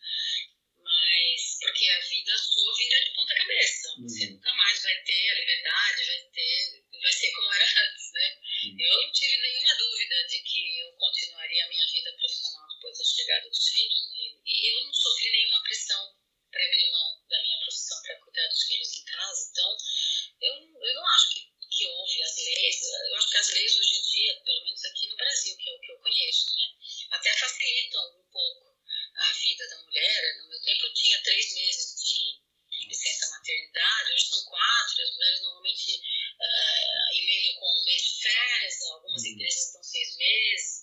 mas porque a vida sua vira de ponta cabeça. Uhum. Você nunca mais vai ter a liberdade, vai ter, vai ser como era antes, né? Uhum. Eu não tive nenhuma dúvida de que eu continuaria a minha vida profissional depois da chegada dos filhos, né? E eu não sofri nenhuma pressão para abrir mão da minha profissão para cuidar dos filhos em casa, então eu, eu não acho que pelo menos aqui no Brasil, que é o que eu conheço, né? Até facilitam um pouco a vida da mulher. Né? No meu tempo tinha três meses de licença maternidade, hoje são quatro, as mulheres normalmente eh, uh, emendam com um mês de férias, algumas uhum. empresas estão seis meses,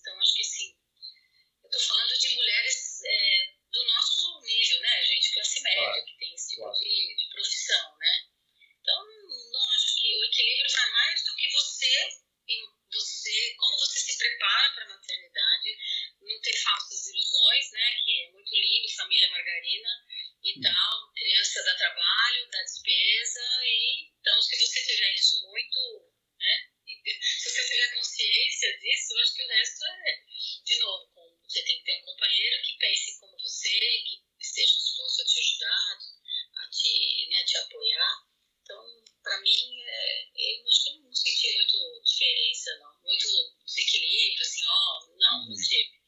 te, apoiar. Então, para mim, é, eu acho que eu não senti muito diferença, não. Muito desequilíbrio, assim, ó, não, não uhum. tive.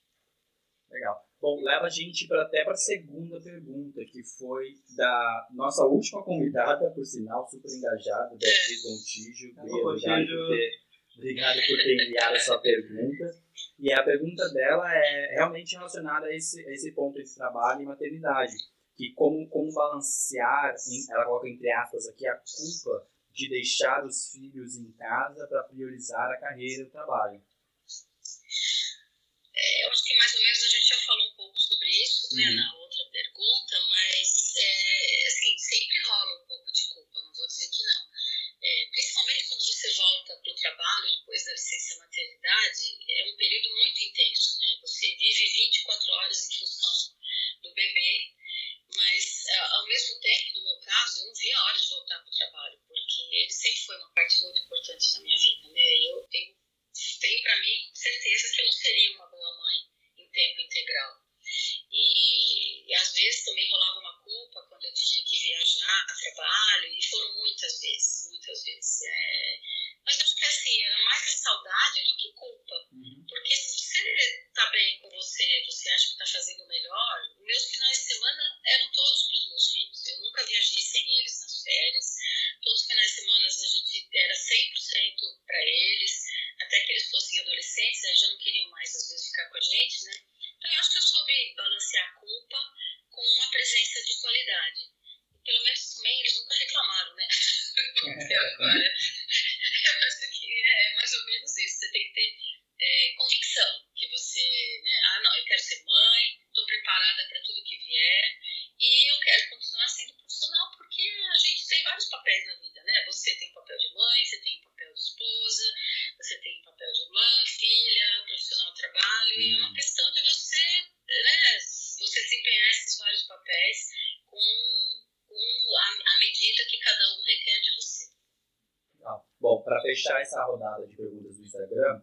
Legal. Bom, leva a gente pra, até para a segunda pergunta, que foi da nossa última convidada, por sinal, super engajada, Beatriz Gontijo. Obrigado por ter, obrigado por ter enviado essa pergunta. E a pergunta dela é realmente relacionada a esse, a esse ponto de trabalho e maternidade que como, como balancear, ela coloca entre aspas aqui, a culpa de deixar os filhos em casa para priorizar a carreira e o trabalho. É, eu acho que mais ou menos a gente já falou um pouco sobre isso né, uhum. né, na outra pergunta, mas é, assim, sempre rola um pouco de culpa, não vou dizer que não. É, principalmente quando você volta para o trabalho depois da licença maternidade, é um período muito intenso, né? Você vive 24 horas em função do bebê mas, é, ao mesmo tempo, no meu caso, eu não via a hora de voltar para o trabalho, porque ele sempre foi uma parte muito importante da minha vida. Né? Eu tenho, tenho para mim certeza que eu não seria uma boa mãe em tempo integral. E, e, às vezes também rolava uma culpa quando eu tinha que viajar a trabalho, e foram muitas vezes, muitas vezes. É, mas acho que assim, era mais saudade do que culpa. Uhum. Porque se você está bem com você, você acha que está fazendo melhor, meus finais de semana eram todos para os meus filhos. Eu nunca viajei sem eles nas férias. Todos os finais de semana a gente era 100% para eles, até que eles fossem adolescentes, aí já não queriam mais às vezes ficar com a gente, né? Então eu acho que eu soube balancear a culpa com uma presença de qualidade. E, pelo menos também eles nunca reclamaram, né? agora eu acho que é, é mais ou menos isso. Você tem que ter é, convicção que você, né, ah, não, eu quero ser mãe, estou preparada para tudo que vier e eu quero continuar sendo profissional porque a gente tem vários papéis na vida, né? Você tem o papel de mãe, você tem o papel de esposa, você tem o papel de irmã, filha, profissional de trabalho, e é uma uhum. questão de você, né, você desempenhar esses vários papéis com, com a, a medida que cada um requer de você. Bom, para fechar essa rodada de perguntas do Instagram,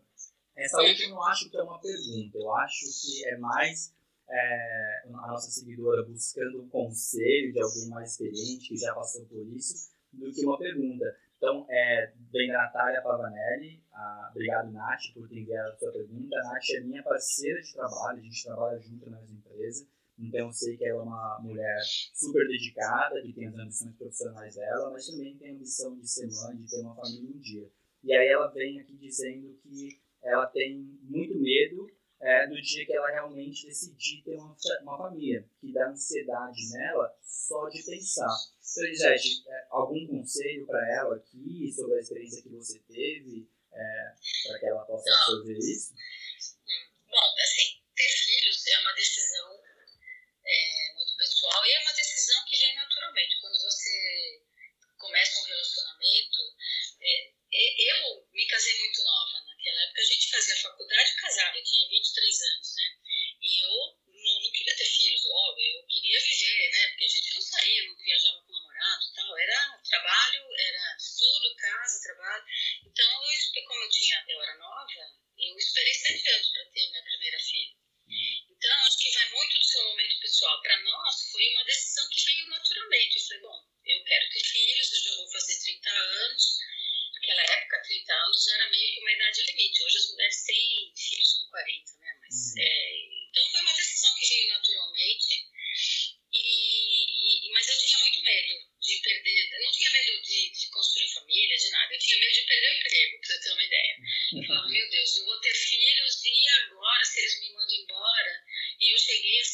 essa última eu não acho que é uma pergunta, eu acho que é mais é, a nossa seguidora buscando um conselho de alguém mais experiente que já passou por isso, do que uma pergunta. Então, é, vem da Natália Pavanelli, a, obrigado Nath por ter enviado a sua pergunta. A Nath é minha parceira de trabalho, a gente trabalha junto na mesma empresa, então eu sei que ela é uma mulher super dedicada, que tem as ambições profissionais dela, mas também tem a ambição de ser mãe, de ter uma família um dia. E aí ela vem aqui dizendo que ela tem muito medo é, do dia que ela realmente decidir ter uma, uma família, que dá ansiedade nela só de pensar. Então, Elisete, é, algum conselho para ela aqui sobre a experiência que você teve, é, para que ela possa fazer isso? anos era meio que uma idade limite. Hoje as mulheres têm filhos com 40, né? Mas, uhum. é, então foi uma decisão que veio naturalmente. E, e, mas eu tinha muito medo de perder. Eu não tinha medo de, de, construir família, de nada. Eu tinha medo de perder o emprego, pra ter uma ideia. Eu falava, uhum. meu Deus, eu vou ter filhos e agora, se eles me mandam embora? E eu cheguei a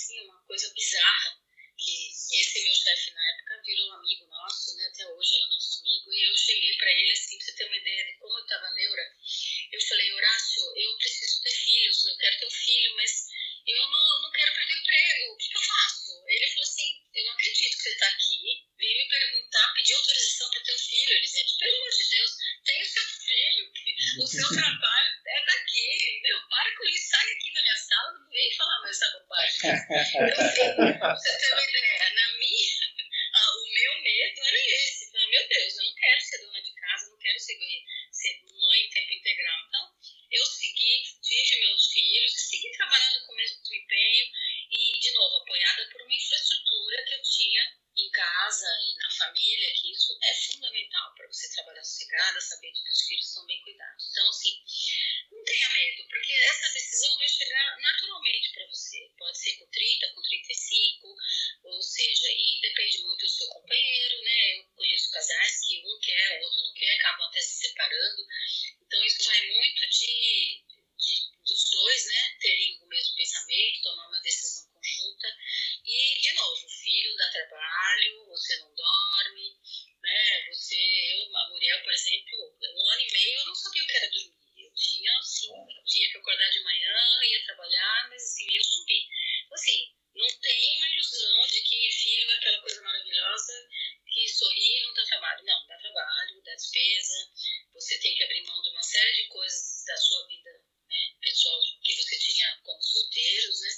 que sorri não dá trabalho. Não, dá trabalho, dá despesa, você tem que abrir mão de uma série de coisas da sua vida né, pessoal que você tinha como solteiros, né?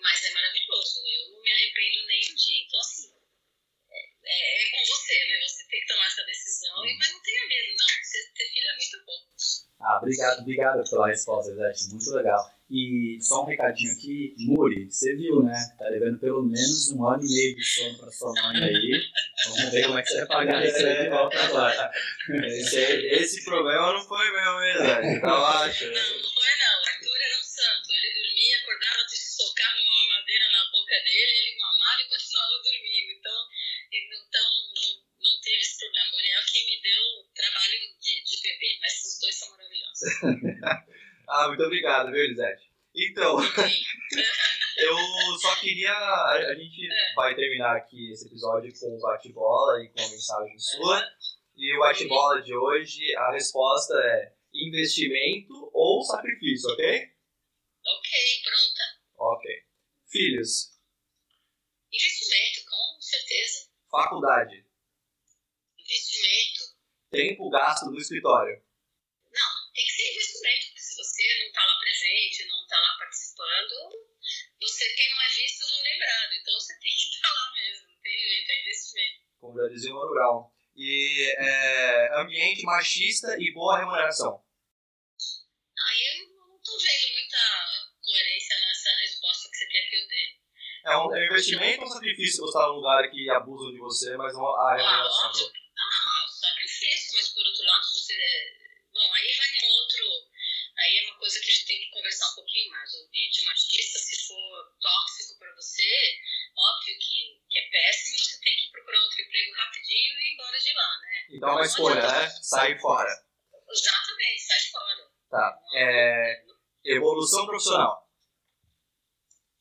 Mas é maravilhoso, eu não me arrependo nem um dia. Então, assim, é, é, com você, né? Você tem que tomar essa decisão, mas não tenha medo, não. Você ter filho é muito bom. Ah, obrigado, obrigado pela resposta, Zé. Muito legal. E só um recadinho aqui, Muri, você viu, né? Tá devendo pelo menos um ano e meio de sono pra sua mãe aí. Vamos ver como é que você vai pagar isso aí de volta agora. Esse, esse problema não foi meu, hein, Zé? Eu acho. Não, não foi não. O Arthur era um santo. Ele dormia, acordava, socava uma madeira na boca dele, ele mamava e continuava dormindo. Então, então não, não teve esse problema. Muriel que me deu trabalho de, de bebê, mas os dois são maravilhosos. Ah, muito obrigado, viu, Elisete? Então, eu só queria. A, a gente é. vai terminar aqui esse episódio com o bate-bola e com uma mensagem sua. E o bate-bola de hoje, a resposta é investimento ou sacrifício, ok? Ok, pronta. Ok. Filhos? Investimento, com certeza. Faculdade? Investimento. Tempo gasto no escritório? Não, tem que ser investimento você não está lá presente, não está lá participando, você quem não é visto não é lembrado. Então você tem que estar tá lá mesmo, não tem jeito, é investimento. Como já dizia o Brown. E é, ambiente machista e boa remuneração. Aí eu não estou vendo muita coerência nessa resposta que você quer que eu dê. É um, é um investimento ou um sacrifício você estar num lugar que abusam de você, mas não a remuneração? Ah, ah, sacrifício, mas por outro lado, se você. Bom, aí vai num outro Aí é uma coisa que a gente tem que conversar um pouquinho mais. O ambiente machista, se for tóxico para você, óbvio que, que é péssimo, você tem que procurar outro emprego rapidinho e ir embora de lá, né? Então é uma escolha, né? Sair fora. Exatamente, sai fora. Tá. É... Evolução profissional.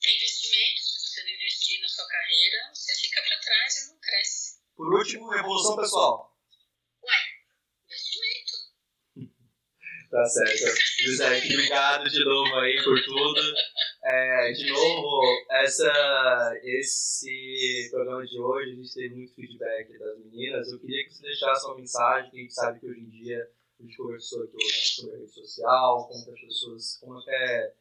Investimento. Se você não investir na sua carreira, você fica para trás e não cresce. Por último, revolução pessoal. Tá certo. José, obrigado de novo aí por tudo. É, de novo, essa, esse programa de hoje, a gente teve muito feedback das meninas. Eu queria que você deixasse uma mensagem, que a gente sabe que hoje em dia a gente conversou aqui sobre a rede social, como as pessoas, como é,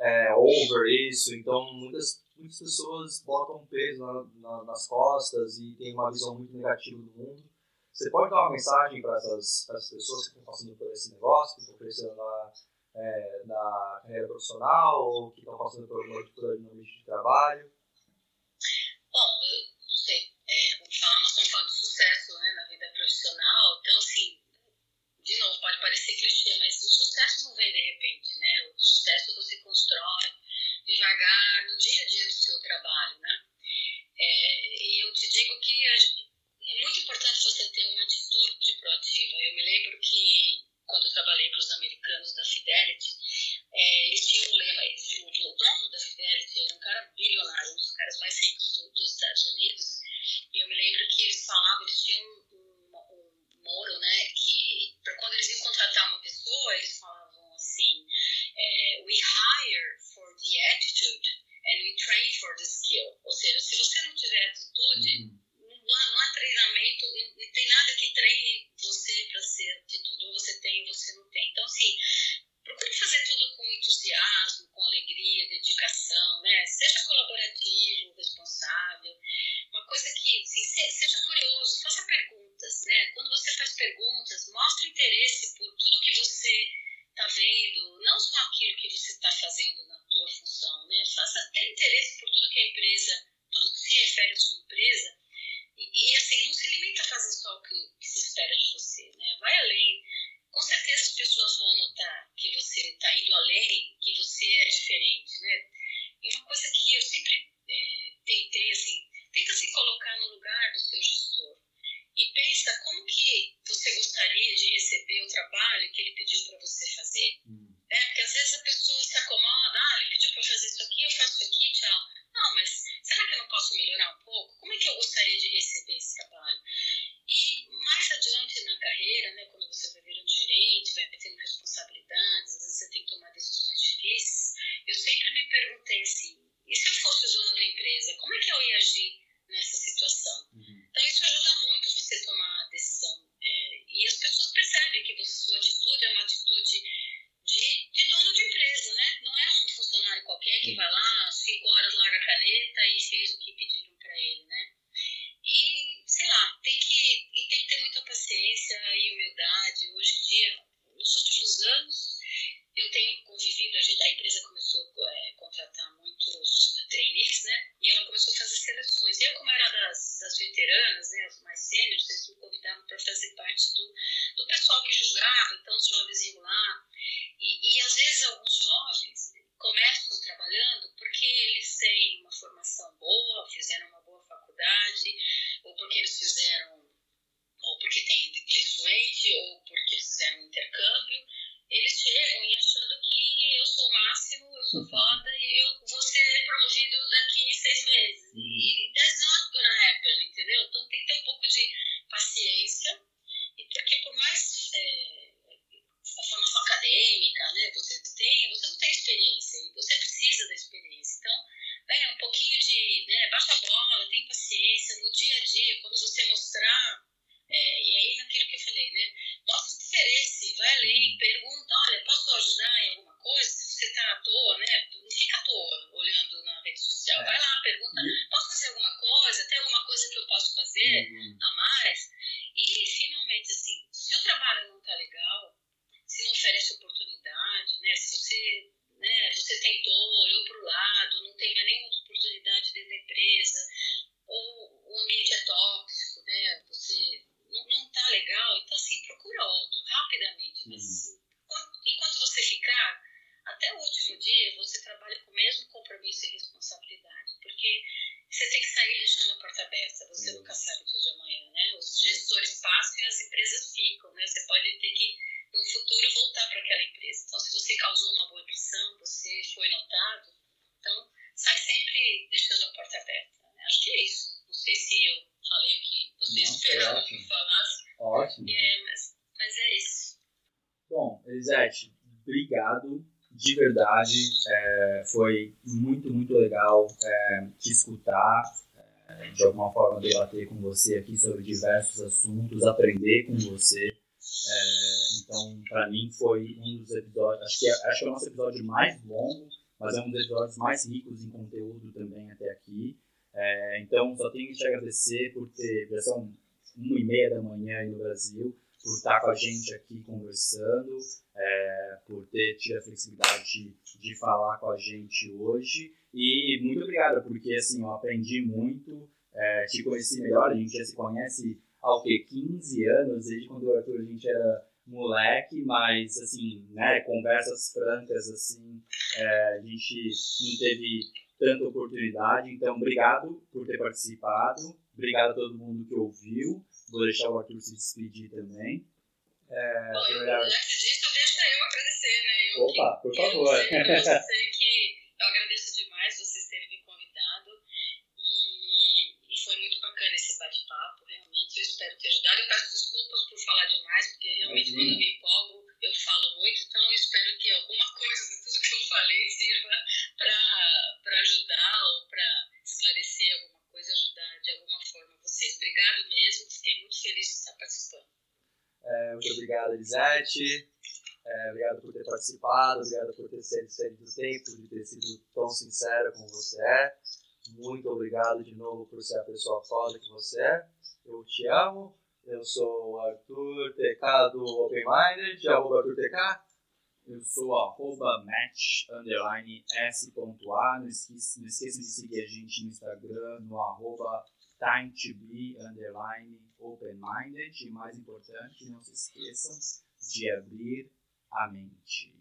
é over isso. Então, muitas, muitas pessoas botam peso na, na, nas costas e tem uma visão muito negativa do mundo. Você pode dar uma mensagem para essas, essas pessoas que estão passando por esse negócio, que estão crescendo na, é, na carreira profissional ou que estão passando por alguma dificuldade no ambiente de trabalho? verdade. É, foi muito, muito legal é, te escutar, é, de alguma forma debater com você aqui sobre diversos assuntos, aprender com você. É, então, para mim, foi um dos episódios, acho que, é, acho que é o nosso episódio mais longo, mas é um dos episódios mais ricos em conteúdo também até aqui. É, então, só tenho que te agradecer por ter, já são uma e meia da manhã aí no Brasil, por estar com a gente aqui conversando, é, por ter tido a flexibilidade de, de, falar com a gente hoje. E muito obrigado, porque assim, eu aprendi muito, é, te conheci melhor, a gente já se conhece há o quê? 15 anos, desde quando o Arthur a gente era moleque, mas assim, né, conversas francas, assim, é, a gente não teve tanta oportunidade, então obrigado por ter participado, obrigado a todo mundo que ouviu, Vou deixar o Arthur se despedir também. É, Bom, eu, então, primeira... antes disso, deixa eu agradecer, né? Eu Opa, que, por favor. Eu sei que eu agradeço demais vocês terem me convidado e, e foi muito bacana esse bate-papo, realmente. Eu espero ter ajudado. Eu peço desculpas por falar demais, porque realmente Imagina. quando me empolgo, eu falo muito. Então, eu espero que alguma coisa de tudo que eu falei sirva Obrigado mesmo, fiquei muito feliz de estar participando. É, muito obrigado, Elisete. É, obrigado por ter participado, obrigado por ter cedido o tempo, de ter sido tão sincera como você é. Muito obrigado de novo por ser a pessoa foda que você é. Eu te amo. Eu sou o Arthur TK do Open Minded, arroba Arthur TK. Eu sou arroba match underline s.a. Não esqueçam, não esqueçam de seguir a gente no Instagram, no arroba time to be underline open minded. E mais importante, não se esqueçam de abrir a mente.